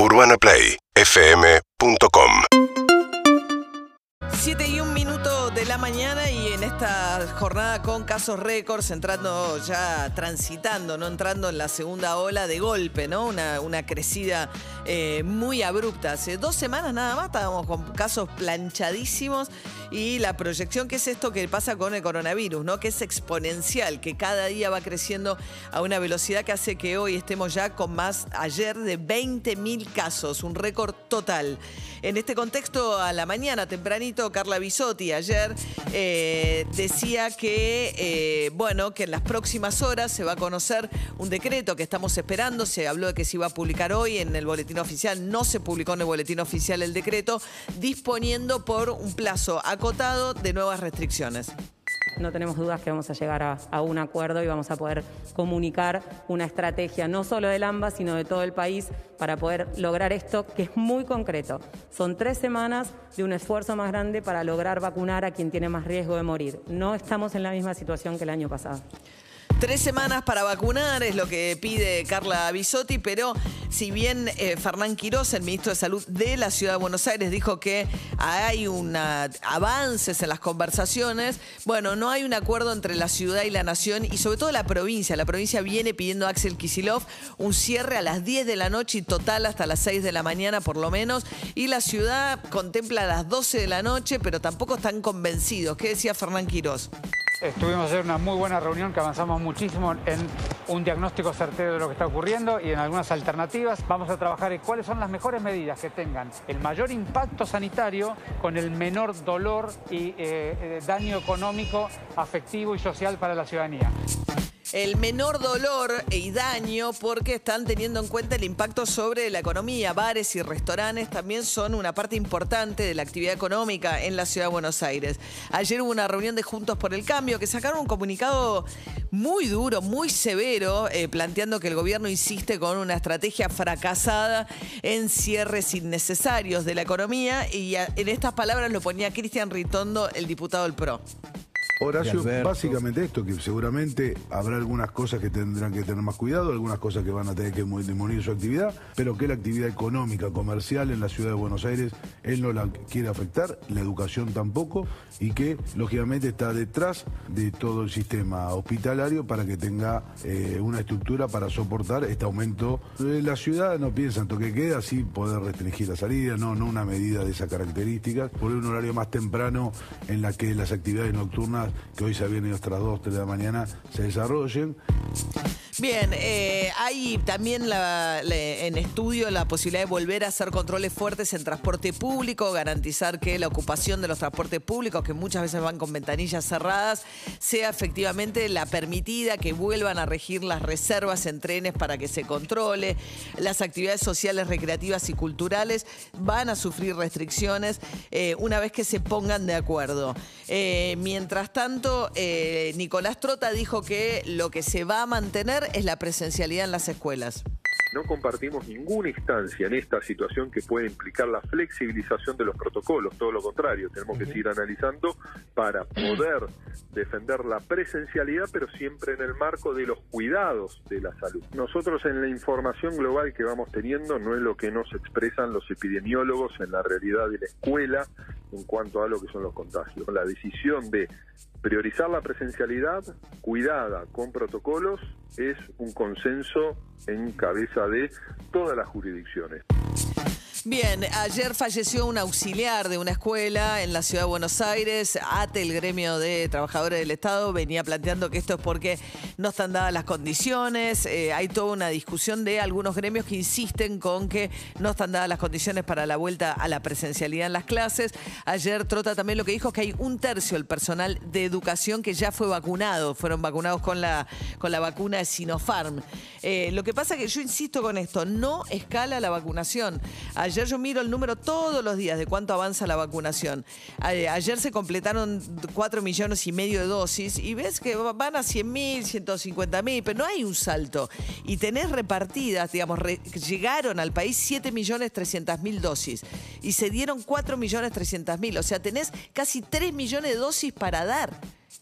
UrbanaPlayFM.com de la mañana y en esta jornada con casos récords, entrando ya, transitando, no entrando en la segunda ola de golpe, ¿no? Una, una crecida eh, muy abrupta. Hace dos semanas nada más estábamos con casos planchadísimos y la proyección que es esto que pasa con el coronavirus, ¿no? Que es exponencial, que cada día va creciendo a una velocidad que hace que hoy estemos ya con más, ayer, de 20.000 casos, un récord total. En este contexto, a la mañana, tempranito, Carla Bisotti ayer eh, decía que, eh, bueno, que en las próximas horas se va a conocer un decreto que estamos esperando. Se habló de que se iba a publicar hoy en el boletín oficial. No se publicó en el boletín oficial el decreto, disponiendo por un plazo acotado de nuevas restricciones no tenemos dudas que vamos a llegar a, un acuerdo y vamos a poder comunicar una estrategia no solo del AMBA, sino de todo el país para poder lograr esto que es muy concreto. Son tres semanas de un esfuerzo más grande para lograr vacunar a quien tiene más riesgo de morir. No estamos en la misma situación que el año pasado. Tres semanas para vacunar es lo que pide Carla Bisotti, pero si bien eh, Fernán Quiroz, el ministro de Salud de la Ciudad de Buenos Aires, dijo que hay una, avances en las conversaciones, bueno, no hay un acuerdo entre la ciudad y la nación y sobre todo la provincia. La provincia viene pidiendo a Axel Kisilov un cierre a las 10 de la noche y total hasta las 6 de la mañana por lo menos. Y la ciudad contempla a las 12 de la noche, pero tampoco están convencidos. ¿Qué decía Fernán Quiroz? Estuvimos a hacer una muy buena reunión que avanzamos muchísimo en un diagnóstico certero de lo que está ocurriendo y en algunas alternativas. Vamos a trabajar en cuáles son las mejores medidas que tengan el mayor impacto sanitario con el menor dolor y eh, eh, daño económico, afectivo y social para la ciudadanía el menor dolor y daño porque están teniendo en cuenta el impacto sobre la economía. Bares y restaurantes también son una parte importante de la actividad económica en la ciudad de Buenos Aires. Ayer hubo una reunión de Juntos por el Cambio que sacaron un comunicado muy duro, muy severo, eh, planteando que el gobierno insiste con una estrategia fracasada en cierres innecesarios de la economía y en estas palabras lo ponía Cristian Ritondo, el diputado del PRO. Horacio, básicamente esto, que seguramente habrá algunas cosas que tendrán que tener más cuidado, algunas cosas que van a tener que demolir su actividad, pero que la actividad económica, comercial en la ciudad de Buenos Aires, él no la quiere afectar, la educación tampoco, y que lógicamente está detrás de todo el sistema hospitalario para que tenga eh, una estructura para soportar este aumento. La ciudad no piensa en toque queda, sí poder restringir la salida, no, no una medida de esas características, poner un horario más temprano en la que las actividades nocturnas que hoy se ido hasta las 2, 3 de la mañana, se desarrollen. Bien, eh, hay también en estudio la posibilidad de volver a hacer controles fuertes en transporte público, garantizar que la ocupación de los transportes públicos, que muchas veces van con ventanillas cerradas, sea efectivamente la permitida, que vuelvan a regir las reservas en trenes para que se controle. Las actividades sociales, recreativas y culturales van a sufrir restricciones eh, una vez que se pongan de acuerdo. Eh, mientras tanto, Nicolás Trota dijo que lo que se va a mantener es la presencialidad en las escuelas. No compartimos ninguna instancia en esta situación que pueda implicar la flexibilización de los protocolos, todo lo contrario, tenemos que seguir analizando para poder defender la presencialidad, pero siempre en el marco de los cuidados de la salud. Nosotros en la información global que vamos teniendo no es lo que nos expresan los epidemiólogos en la realidad de la escuela en cuanto a lo que son los contagios. La decisión de priorizar la presencialidad cuidada con protocolos es un consenso en cabeza de todas las jurisdicciones. Bien, ayer falleció un auxiliar de una escuela en la ciudad de Buenos Aires. ATE, el gremio de trabajadores del Estado, venía planteando que esto es porque no están dadas las condiciones. Eh, hay toda una discusión de algunos gremios que insisten con que no están dadas las condiciones para la vuelta a la presencialidad en las clases. Ayer Trota también lo que dijo es que hay un tercio del personal de educación que ya fue vacunado. Fueron vacunados con la, con la vacuna de Sinopharm. Eh, lo que pasa es que yo insisto con esto, no escala la vacunación. Ayer Ayer yo miro el número todos los días de cuánto avanza la vacunación. Ayer se completaron 4 millones y medio de dosis y ves que van a 100 mil, 150 mil, pero no hay un salto. Y tenés repartidas, digamos, llegaron al país 7 millones 300 mil dosis y se dieron 4 millones 300 mil. O sea, tenés casi 3 millones de dosis para dar.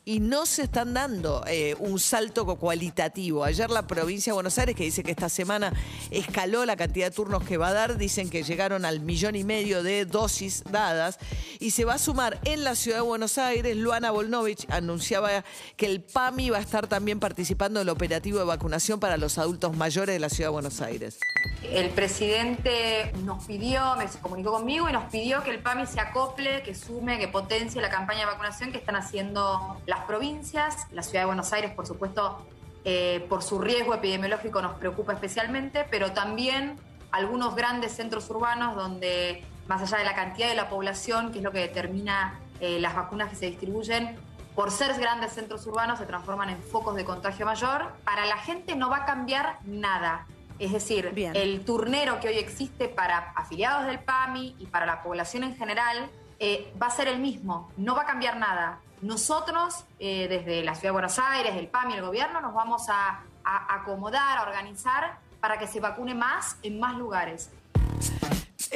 Y no se están dando eh, un salto cualitativo. Ayer la provincia de Buenos Aires, que dice que esta semana escaló la cantidad de turnos que va a dar, dicen que llegaron al millón y medio de dosis dadas y se va a sumar en la ciudad de Buenos Aires. Luana Volnovich anunciaba que el PAMI va a estar también participando en el operativo de vacunación para los adultos mayores de la ciudad de Buenos Aires. El presidente nos pidió, me comunicó conmigo y nos pidió que el PAMI se acople, que sume, que potencie la campaña de vacunación que están haciendo las provincias. La ciudad de Buenos Aires, por supuesto, eh, por su riesgo epidemiológico nos preocupa especialmente, pero también algunos grandes centros urbanos donde, más allá de la cantidad de la población, que es lo que determina eh, las vacunas que se distribuyen, por ser grandes centros urbanos se transforman en focos de contagio mayor. Para la gente no va a cambiar nada. Es decir, el turnero que hoy existe para afiliados del PAMI y para la población en general eh, va a ser el mismo, no va a cambiar nada. Nosotros, eh, desde la Ciudad de Buenos Aires, el PAMI, el gobierno, nos vamos a, a acomodar, a organizar para que se vacune más en más lugares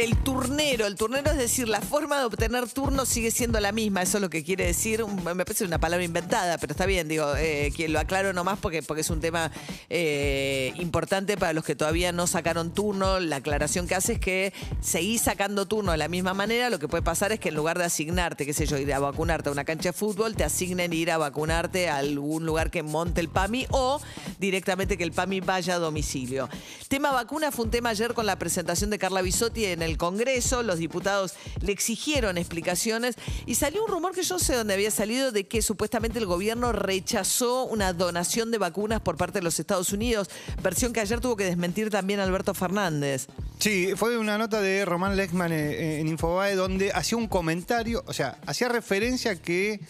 el turnero, el turnero es decir, la forma de obtener turno sigue siendo la misma, eso es lo que quiere decir, me parece una palabra inventada, pero está bien, digo, eh, que lo aclaro nomás porque, porque es un tema eh, importante para los que todavía no sacaron turno, la aclaración que hace es que seguís sacando turno de la misma manera, lo que puede pasar es que en lugar de asignarte, qué sé yo, ir a vacunarte a una cancha de fútbol, te asignen ir a vacunarte a algún lugar que monte el PAMI o directamente que el PAMI vaya a domicilio. Tema vacuna fue un tema ayer con la presentación de Carla Bisotti en el Congreso, los diputados le exigieron explicaciones y salió un rumor que yo no sé dónde había salido de que supuestamente el gobierno rechazó una donación de vacunas por parte de los Estados Unidos, versión que ayer tuvo que desmentir también Alberto Fernández. Sí, fue una nota de Román Lechman en Infobae donde hacía un comentario, o sea, hacía referencia que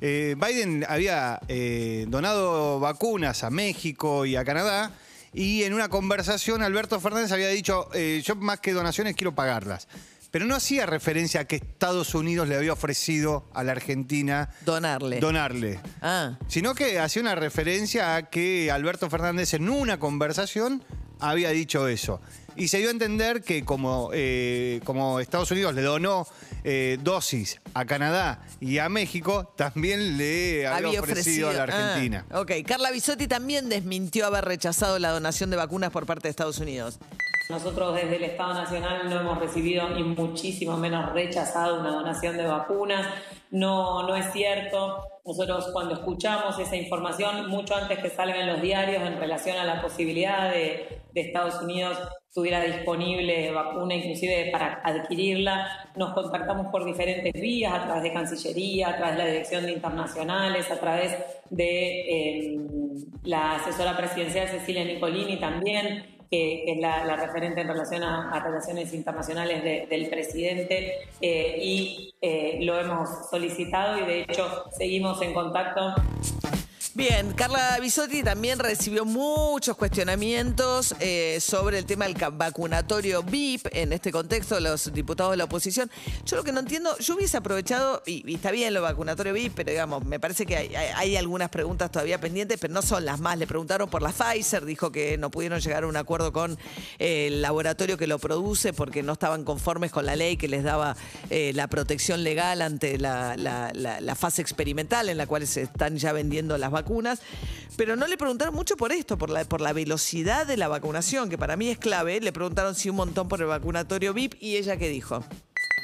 eh, Biden había eh, donado vacunas a México y a Canadá y en una conversación Alberto Fernández había dicho, eh, yo más que donaciones quiero pagarlas. Pero no hacía referencia a que Estados Unidos le había ofrecido a la Argentina donarle. Donarle. Ah. Sino que hacía una referencia a que Alberto Fernández en una conversación había dicho eso. Y se dio a entender que como, eh, como Estados Unidos le donó eh, dosis a Canadá y a México, también le había, ofrecido, a la Argentina. Ah, ok, Carla Bisotti también desmintió haber rechazado la donación de vacunas por parte de Estados Unidos. Nosotros desde el Estado Nacional no hemos recibido y muchísimo menos rechazado una donación de vacunas. No, no es cierto. Nosotros cuando escuchamos esa información, mucho antes que salga en los diarios en relación a la posibilidad de, de Estados Unidos tuviera disponible vacuna inclusive para adquirirla, nos contactamos por diferentes vías, a través de Cancillería, a través de la Dirección de Internacionales, a través de em, la asesora presidencial Cecilia Nicolini también, que, es la, referente en relación a, relaciones internacionales del presidente, eh, y eh, lo hemos solicitado y de hecho seguimos en contacto. Bien, Carla Bisotti también recibió muchos cuestionamientos eh, sobre el tema del vacunatorio VIP en este contexto, los diputados de la oposición. Yo lo que no entiendo, yo hubiese aprovechado, y, está bien lo vacunatorio VIP, pero digamos, me parece que hay, algunas preguntas todavía pendientes, pero no son las más. Le preguntaron por la Pfizer, dijo que no pudieron llegar a un acuerdo con eh, el laboratorio que lo produce porque no estaban conformes con la ley que les daba eh, la protección legal ante la, la fase experimental en la cual se están ya vendiendo las vacunas pero no le preguntaron mucho por esto, por la, por la velocidad de la vacunación, que para mí es clave. Le preguntaron si un montón por el vacunatorio VIP y ella qué dijo.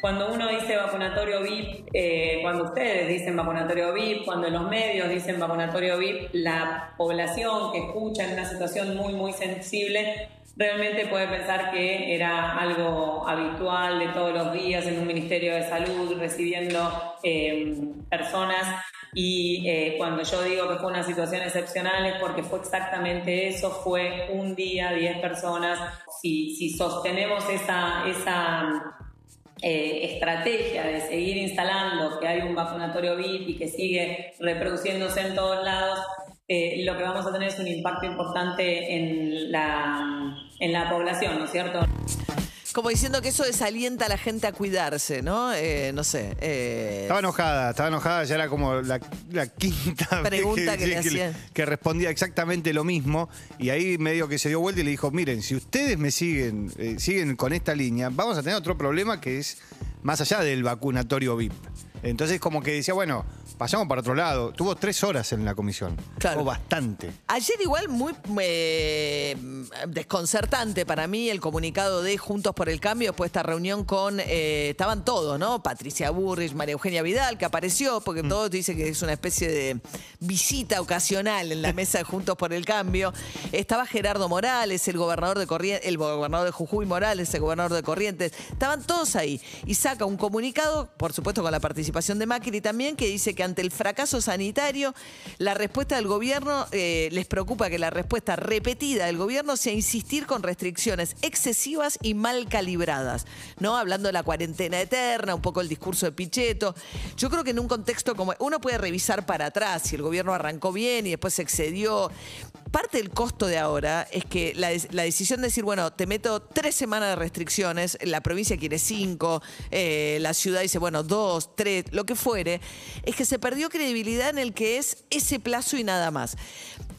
Cuando uno dice vacunatorio VIP, eh, cuando ustedes dicen vacunatorio VIP, cuando los medios dicen vacunatorio VIP, la población que escucha en una situación muy, muy sensible realmente puede pensar que era algo habitual de todos los días en un Ministerio de Salud recibiendo eh, personas y eh, cuando yo digo que fue una situación excepcional es porque fue exactamente eso, fue un día, 10 personas. Si, si sostenemos esa, esa eh, estrategia de seguir instalando que hay un vacunatorio VIP y que sigue reproduciéndose en todos lados, eh, lo que vamos a tener es un impacto importante en la, en la población, ¿no es cierto? Como diciendo que eso desalienta a la gente a cuidarse, ¿no? Eh, no sé. Eh. Estaba enojada, estaba enojada, ya era como la, quinta pregunta que, le hacía. Que, respondía exactamente lo mismo. Y ahí medio que se dio vuelta y le dijo: Miren, si ustedes me siguen, eh, siguen con esta línea, vamos a tener otro problema que es más allá del vacunatorio VIP. Entonces como que decía, bueno, pasamos para otro lado. Tuvo tres horas en la comisión. Claro. Tuvo bastante. Ayer igual muy eh, desconcertante para mí el comunicado de Juntos por el Cambio después de esta reunión con, eh, estaban todos, ¿no? Patricia Burrich, María Eugenia Vidal, que apareció, porque Mm. todos dicen que es una especie de visita ocasional en la mesa de Juntos por el Cambio. Estaba Gerardo Morales, el gobernador de Corrientes, el gobernador de Jujuy Morales, el gobernador de Corrientes. Estaban todos ahí. Y saca un comunicado, por supuesto con la participación de Macri también, que dice que ante el fracaso sanitario, la respuesta del gobierno eh, les preocupa que la respuesta repetida del gobierno sea insistir con restricciones excesivas y mal calibradas, ¿no? Hablando de la cuarentena eterna, un poco el discurso de Pichetto. Yo creo que en un contexto como uno puede revisar para atrás si el gobierno arrancó bien y después se excedió. Parte del costo de ahora es que la, decisión de decir, bueno, te meto tres semanas de restricciones, la provincia quiere cinco, eh, la ciudad dice, bueno, dos, tres, lo que fuere, es que se perdió credibilidad en el que es ese plazo y nada más.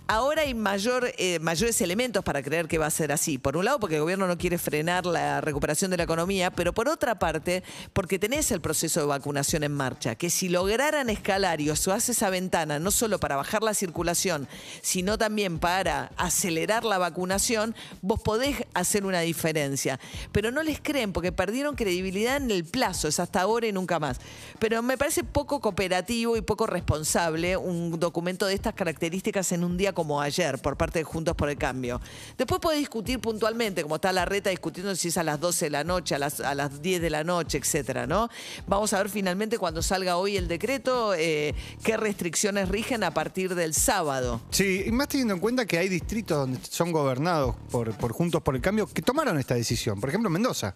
Ahora hay mayor, eh, mayores elementos para creer que va a ser así. Por un lado, porque el gobierno no quiere frenar la recuperación de la economía, pero por otra parte, porque tenés el proceso de vacunación en marcha, que si lograran escalar y os hace esa ventana, no solo para bajar la circulación, sino también para acelerar la vacunación, vos podés hacer una diferencia. Pero no les creen, porque perdieron credibilidad en el plazo, es hasta ahora y nunca más. Pero me parece poco cooperativo y poco responsable un documento de estas características en un día como ayer por parte de Juntos por el Cambio. Después podés discutir puntualmente, como está la reta discutiendo si es a las 12 de la noche, a las, a las 10 de la noche, etcétera, ¿no? Vamos a ver finalmente cuando salga hoy el decreto eh, qué restricciones rigen a partir del sábado. Sí, y más teniendo en cuenta que hay distritos donde son gobernados por, por Juntos por el Cambio que tomaron esta decisión. Por ejemplo, Mendoza.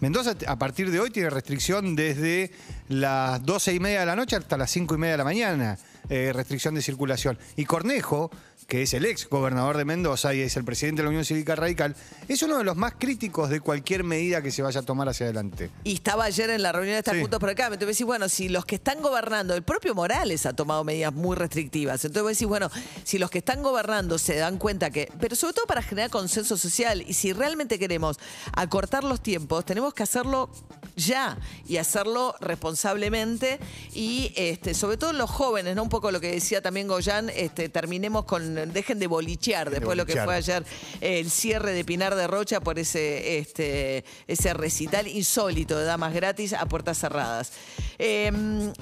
Mendoza a partir de hoy tiene restricción desde las 12 y media de la noche hasta las 5 y media de la mañana. eh, restricción de circulación. Y Cornejo, que es el ex gobernador de Mendoza y es el presidente de la Unión Cívica Radical, es uno de los más críticos de cualquier medida que se vaya a tomar hacia adelante. Y estaba ayer en la reunión de estas Sí. Juntos por Cambio. Entonces vos decís, bueno, si los que están gobernando, el propio Morales ha tomado medidas muy restrictivas. Entonces vos decís, bueno, si los que están gobernando se dan cuenta que, pero sobre todo para generar consenso social, y si realmente queremos acortar los tiempos, tenemos que hacerlo ya y hacerlo responsablemente y este, sobre todo los jóvenes, ¿no? Un poco lo que decía también Goyan, este, terminemos con, dejen de bolichear después de lo que fue ayer el cierre de Pinar de Rocha por ese, este, ese recital insólito de damas gratis a puertas cerradas. Eh,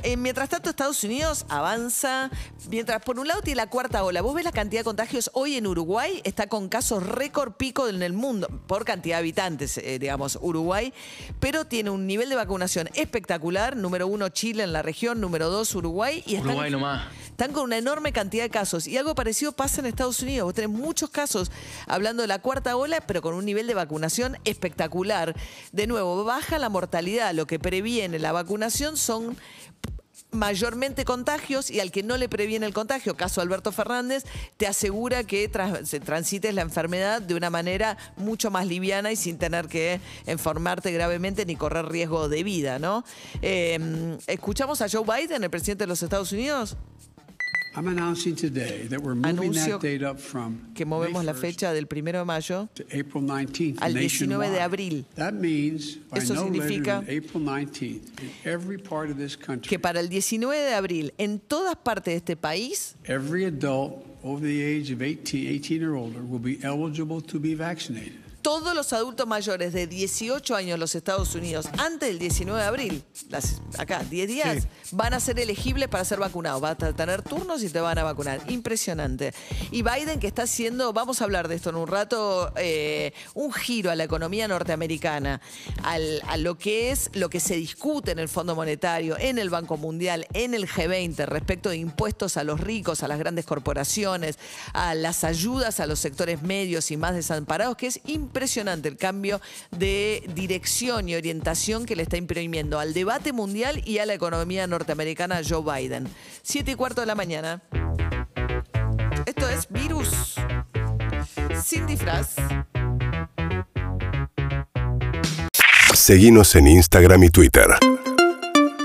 eh, mientras tanto, Estados Unidos avanza, mientras por un lado tiene la cuarta ola. Vos ves la cantidad de contagios hoy en Uruguay, está con casos récord pico en el mundo, por cantidad de habitantes, eh, digamos, Uruguay, pero tiene un nivel de vacunación espectacular. Número uno, Chile en la región, número dos, Uruguay. Y están- Uruguay nomás. están con una enorme cantidad de casos. Y algo parecido pasa en Estados Unidos. Vos tenés muchos casos hablando de la cuarta ola, pero con un nivel de vacunación espectacular. De nuevo, baja la mortalidad. Lo que previene la vacunación son mayormente contagios y al que no le previene el contagio, caso Alberto Fernández, te asegura que transites la enfermedad de una manera mucho más liviana y sin tener que enfermarte gravemente ni correr riesgo de vida, ¿no? Eh, Escuchamos a Joe Biden, el presidente de los Estados Unidos, Anuncio that date up from que movemos May la 1st fecha del primero de mayo to April 19th al 19 de abril. That means by Eso significa later than April 19th, in every part of this country, que para el 19 de abril en todas partes de este país every adult over the age of 18, 18 or older will be eligible to be vaccinated. todos los adultos mayores de 18 años en los Estados Unidos antes del 19 de abril, las- acá, 10 días, van a ser elegibles para ser vacunados. Vas a tener turnos y te van a vacunar. Impresionante. Y Biden que está haciendo, vamos a hablar de esto en un rato, eh, un giro a la economía norteamericana, al- a lo que es lo que se discute en el Fondo Monetario, en el Banco Mundial, en el G20 respecto de impuestos a los ricos, a las grandes corporaciones, a las ayudas a los sectores medios y más desamparados, que es impresionante el cambio de dirección y orientación que le está imprimiendo al debate mundial y a la economía norteamericana Joe Biden. Siete y cuarto de la mañana. Esto es Virus. Sin disfraz. Seguimos en Instagram y Twitter.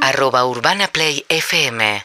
arroba Urbana Play FM